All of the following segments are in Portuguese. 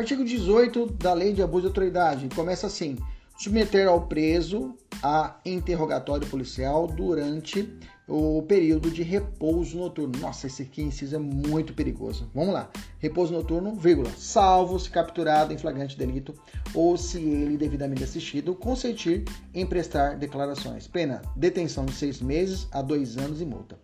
Artigo 18 da Lei de Abuso de Autoridade começa assim: submeter ao preso a interrogatório policial durante o período de repouso noturno. Nossa, esse aqui inciso é muito perigoso. Vamos lá. Repouso noturno, vírgula, salvo se capturado em flagrante delito ou se ele devidamente assistido, consentir em prestar declarações. Pena, detenção de seis meses a dois anos e multa.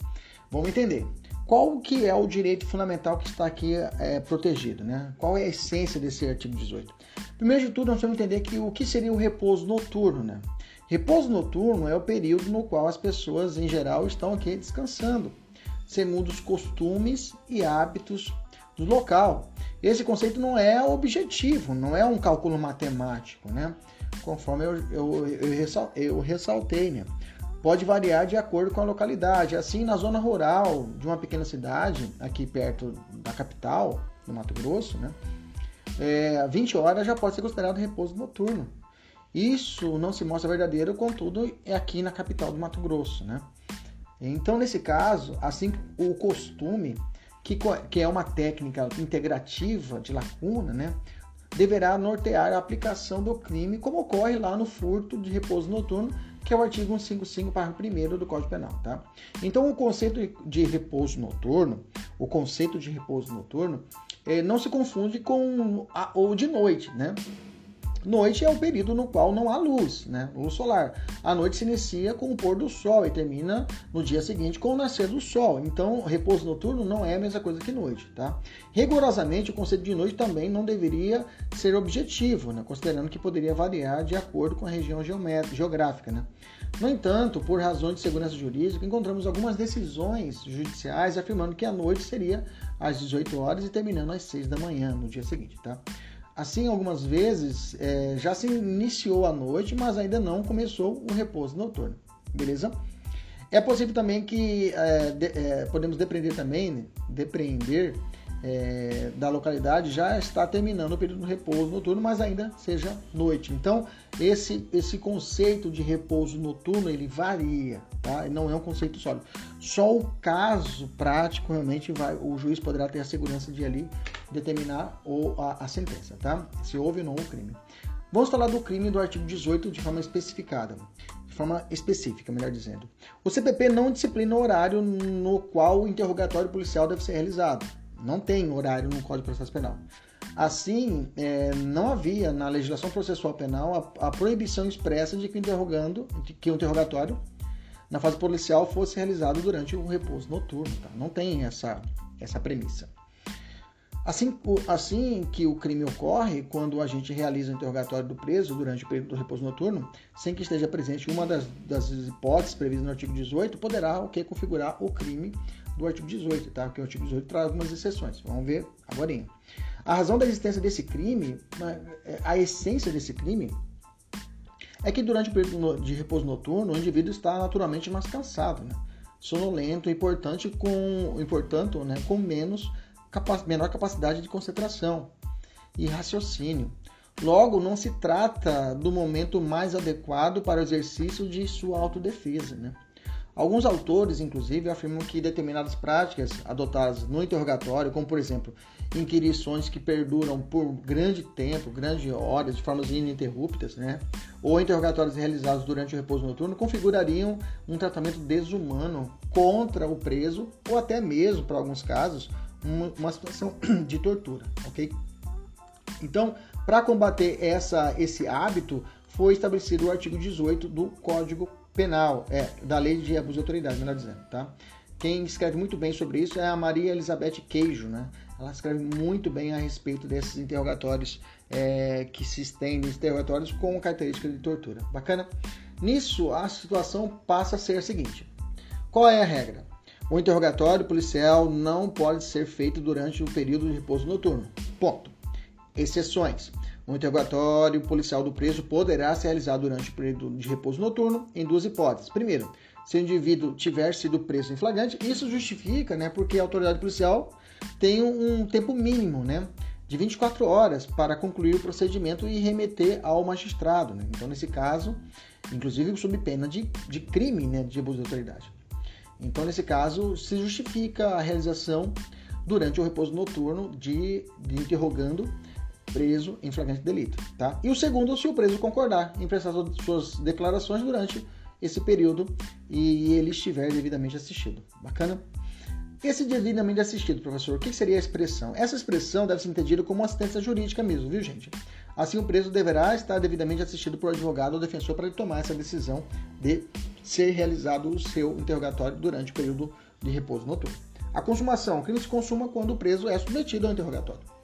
Vamos entender. Qual que é o direito fundamental que está aqui é, protegido? Né? Qual é a essência desse artigo 18? Primeiro de tudo, nós vamos entender que o que seria o repouso noturno. Né? Repouso noturno é o período no qual as pessoas, em geral, estão aqui descansando, segundo os costumes e hábitos do local. Esse conceito não é objetivo, não é um cálculo matemático, né? conforme eu, eu, eu, eu ressaltei. Né? Pode variar de acordo com a localidade. Assim, na zona rural de uma pequena cidade, aqui perto da capital, no Mato Grosso, né, é, 20 horas já pode ser considerado repouso noturno. Isso não se mostra verdadeiro, contudo, é aqui na capital do Mato Grosso. Né? Então, nesse caso, assim o costume, que, que é uma técnica integrativa de lacuna, né, deverá nortear a aplicação do crime, como ocorre lá no furto de repouso noturno, que é o artigo 155, parágrafo 1 do Código Penal, tá? Então, o conceito de repouso noturno, o conceito de repouso noturno, é, não se confunde com a, ou de noite, né? Noite é o período no qual não há luz, né? Luz solar. A noite se inicia com o pôr do sol e termina no dia seguinte com o nascer do sol. Então, repouso noturno não é a mesma coisa que noite, tá? Rigorosamente, o conceito de noite também não deveria ser objetivo, né? Considerando que poderia variar de acordo com a região geográfica, né? No entanto, por razões de segurança jurídica, encontramos algumas decisões judiciais afirmando que a noite seria às 18 horas e terminando às 6 da manhã no dia seguinte, tá? Assim, algumas vezes é, já se iniciou a noite, mas ainda não começou o repouso noturno, beleza? É possível também que é, de, é, podemos depreender também, depreender é, da localidade já está terminando o período de repouso noturno, mas ainda seja noite. Então, esse, esse conceito de repouso noturno ele varia, tá? Não é um conceito sólido. Só o caso prático realmente vai, o juiz poderá ter a segurança de ali determinar ou a, a sentença, tá? Se houve ou não o crime. Vamos falar do crime do artigo 18 de forma especificada, de forma específica, melhor dizendo. O CPP não disciplina o horário no qual o interrogatório policial deve ser realizado. Não tem horário no Código de Processo Penal. Assim, é, não havia na legislação processual penal a, a, proibição expressa de que, interrogando, de que o interrogatório na fase policial fosse realizado durante o repouso noturno. Tá? Não tem essa, essa premissa. Assim, assim que o crime ocorre, quando o agente realiza o interrogatório do preso durante o período do repouso noturno, sem que esteja presente uma das, das hipóteses previstas no artigo 18, poderá o que configurar o crime do artigo 18, tá? Porque o artigo 18 traz algumas exceções. Vamos ver agora. A razão da existência desse crime, né, é, a essência desse crime, é que durante o período de repouso noturno, o indivíduo está naturalmente mais cansado, né? sonolento e, portanto, com, e, portanto né, com menos menor capacidade de concentração e raciocínio. Logo, não se trata do momento mais adequado para o exercício de sua autodefesa. Né? Alguns autores, inclusive, afirmam que determinadas práticas adotadas no interrogatório, como por exemplo, inquirições que perduram por grande tempo, grandes horas, de formas ininterruptas, né? ou interrogatórios realizados durante o repouso noturno, configurariam um tratamento desumano contra o preso, ou até mesmo, para alguns casos, uma, situação de tortura, ok? Então, para combater essa, esse hábito, foi estabelecido o artigo 18 do Código Penal, é, da Lei de Abuso de Autoridade, melhor dizendo, tá? Quem escreve muito bem sobre isso é a Maria Elizabeth Queijo, né? Ela escreve muito bem a respeito desses interrogatórios é, que se estendem, interrogatórios com característica de tortura. Bacana? Nisso, a situação passa a ser a seguinte: qual é a regra? O interrogatório policial não pode ser feito durante o período de repouso noturno. Ponto. Exceções. O interrogatório policial do preso poderá ser realizado durante o período de repouso noturno em duas hipóteses. Primeiro, se o indivíduo tiver sido preso em flagrante, isso justifica, né, porque a autoridade policial tem um tempo mínimo, né, de 24 horas para concluir o procedimento e remeter ao magistrado. Né? Então, nesse caso, inclusive sob pena de, de crime né, de abuso de autoridade. Então, nesse caso, se justifica a realização durante o repouso noturno de, de interrogando preso em flagrante delito. Tá? E o segundo, se o preso concordar em prestar suas declarações durante esse período e ele estiver devidamente assistido. Bacana? Esse devidamente assistido, professor, o que seria a expressão? Essa expressão deve ser entendida como assistência jurídica mesmo, viu, gente? Assim, o preso deverá estar devidamente assistido por advogado ou defensor para tomar essa decisão de ser realizado o seu interrogatório durante o período de repouso noturno. A consumação. O crime se consuma quando o preso é submetido ao interrogatório.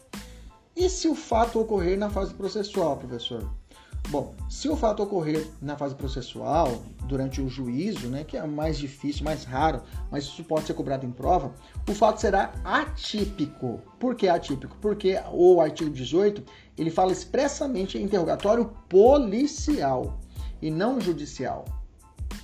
E se o fato ocorrer na fase processual, professor? Bom, se o fato ocorrer na fase processual, durante o juízo, né, que é mais difícil, mais raro, mas isso pode ser cobrado em prova, o fato será atípico. Por que atípico? Porque o artigo 18 ele fala expressamente em interrogatório policial e não judicial.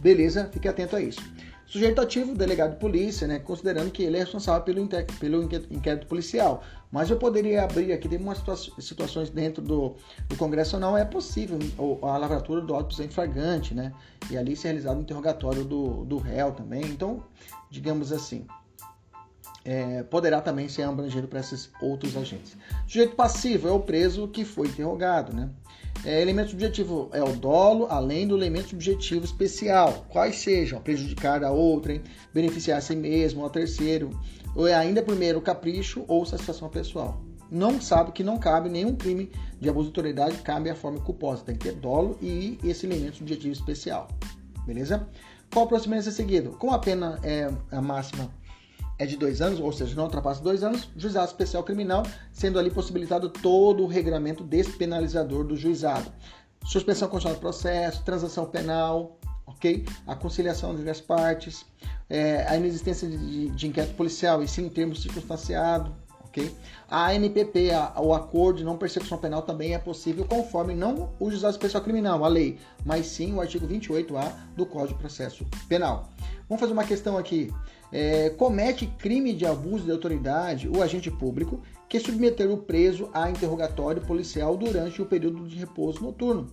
Beleza? Fique atento a isso. Sujeito ativo, delegado de polícia, né, considerando que ele é responsável pelo, pelo inquérito policial. Mas eu poderia abrir aqui, tem umas situações dentro do, do Congresso não é possível a lavratura do auto em flagrante, né? E ali ser realizado o interrogatório do, do réu também. Então, digamos assim, é, poderá também ser abrangido para esses outros agentes. Sujeito passivo é o preso que foi interrogado, né? É, elemento subjetivo é o dolo, além do elemento subjetivo especial, quais sejam prejudicar a outrem, beneficiar a si mesmo, ao terceiro, ou é ainda primeiro capricho ou satisfação pessoal. Não sabe que não cabe nenhum crime de abuso de autoridade, cabe a forma culposa, tem que ter dolo e esse elemento subjetivo especial. Beleza? Qual o procedimento a ser seguido? Com a pena é, a máxima é de dois anos, ou seja, não ultrapassa dois anos, juizado especial criminal, sendo ali possibilitado todo o regramento despenalizador do juizado. Suspensão condicional do processo, transação penal, ok? A conciliação das partes, é, a inexistência de, de, inquérito policial e sim em termos circunstanciado, A NPP, a, o acordo de não persecução penal também é possível conforme não o juizado especial criminal, a lei, mas sim o artigo 28A do Código de Processo Penal. Vamos fazer uma questão aqui é, comete crime de abuso de autoridade o agente público que submeter o preso a interrogatório policial durante o período de repouso noturno,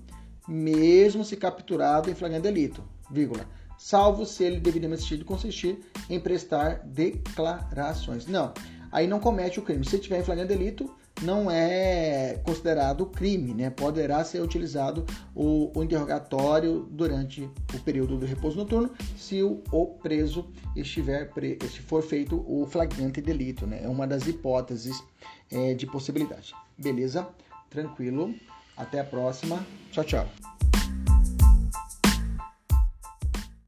mesmo se capturado em flagrante delito, vírgula, salvo se ele devidamente assistido consistir em prestar declarações. Não, aí não comete o crime. Se tiver em flagrante delito, não é considerado crime, né? Poderá ser utilizado o, o interrogatório durante o período do repouso noturno se o, o preso estiver pre, se for feito o flagrante delito, né? É uma das hipóteses é, de possibilidade. Beleza? Tranquilo. Até a próxima. Tchau, tchau.